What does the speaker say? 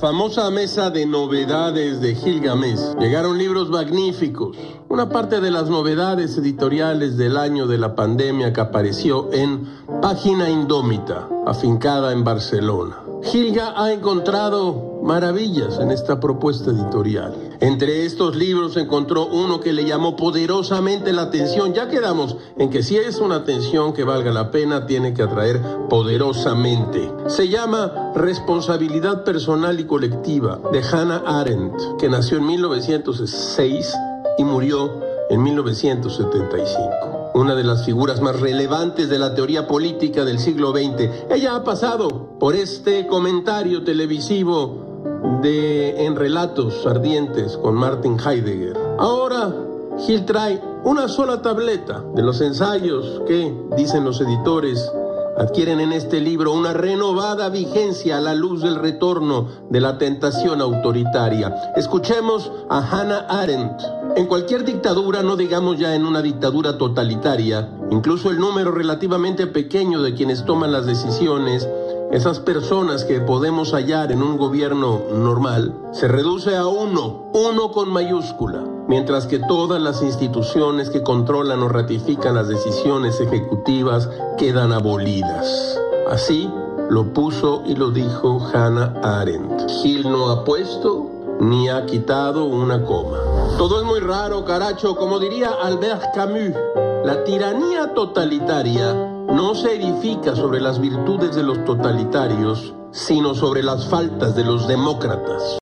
famosa mesa de novedades de Gilgamesh llegaron libros magníficos. Una parte de las novedades editoriales del año de la pandemia que apareció en Página Indómita, afincada en Barcelona. Gilga ha encontrado maravillas en esta propuesta editorial. Entre estos libros encontró uno que le llamó poderosamente la atención. Ya quedamos en que si es una atención que valga la pena, tiene que atraer poderosamente. Se llama Responsabilidad Personal y Colectiva de Hannah Arendt, que nació en 1906 y murió en 1975 una de las figuras más relevantes de la teoría política del siglo XX. Ella ha pasado por este comentario televisivo de En Relatos Ardientes con Martin Heidegger. Ahora, Gil trae una sola tableta de los ensayos que, dicen los editores, adquieren en este libro una renovada vigencia a la luz del retorno de la tentación autoritaria. Escuchemos a Hannah Arendt. En cualquier dictadura, no digamos ya en una dictadura totalitaria, incluso el número relativamente pequeño de quienes toman las decisiones, esas personas que podemos hallar en un gobierno normal, se reduce a uno, uno con mayúscula, mientras que todas las instituciones que controlan o ratifican las decisiones ejecutivas quedan abolidas. Así lo puso y lo dijo Hannah Arendt. Gil no ha puesto ni ha quitado una coma. Todo es muy raro, caracho, como diría Albert Camus. La tiranía totalitaria no se edifica sobre las virtudes de los totalitarios, sino sobre las faltas de los demócratas.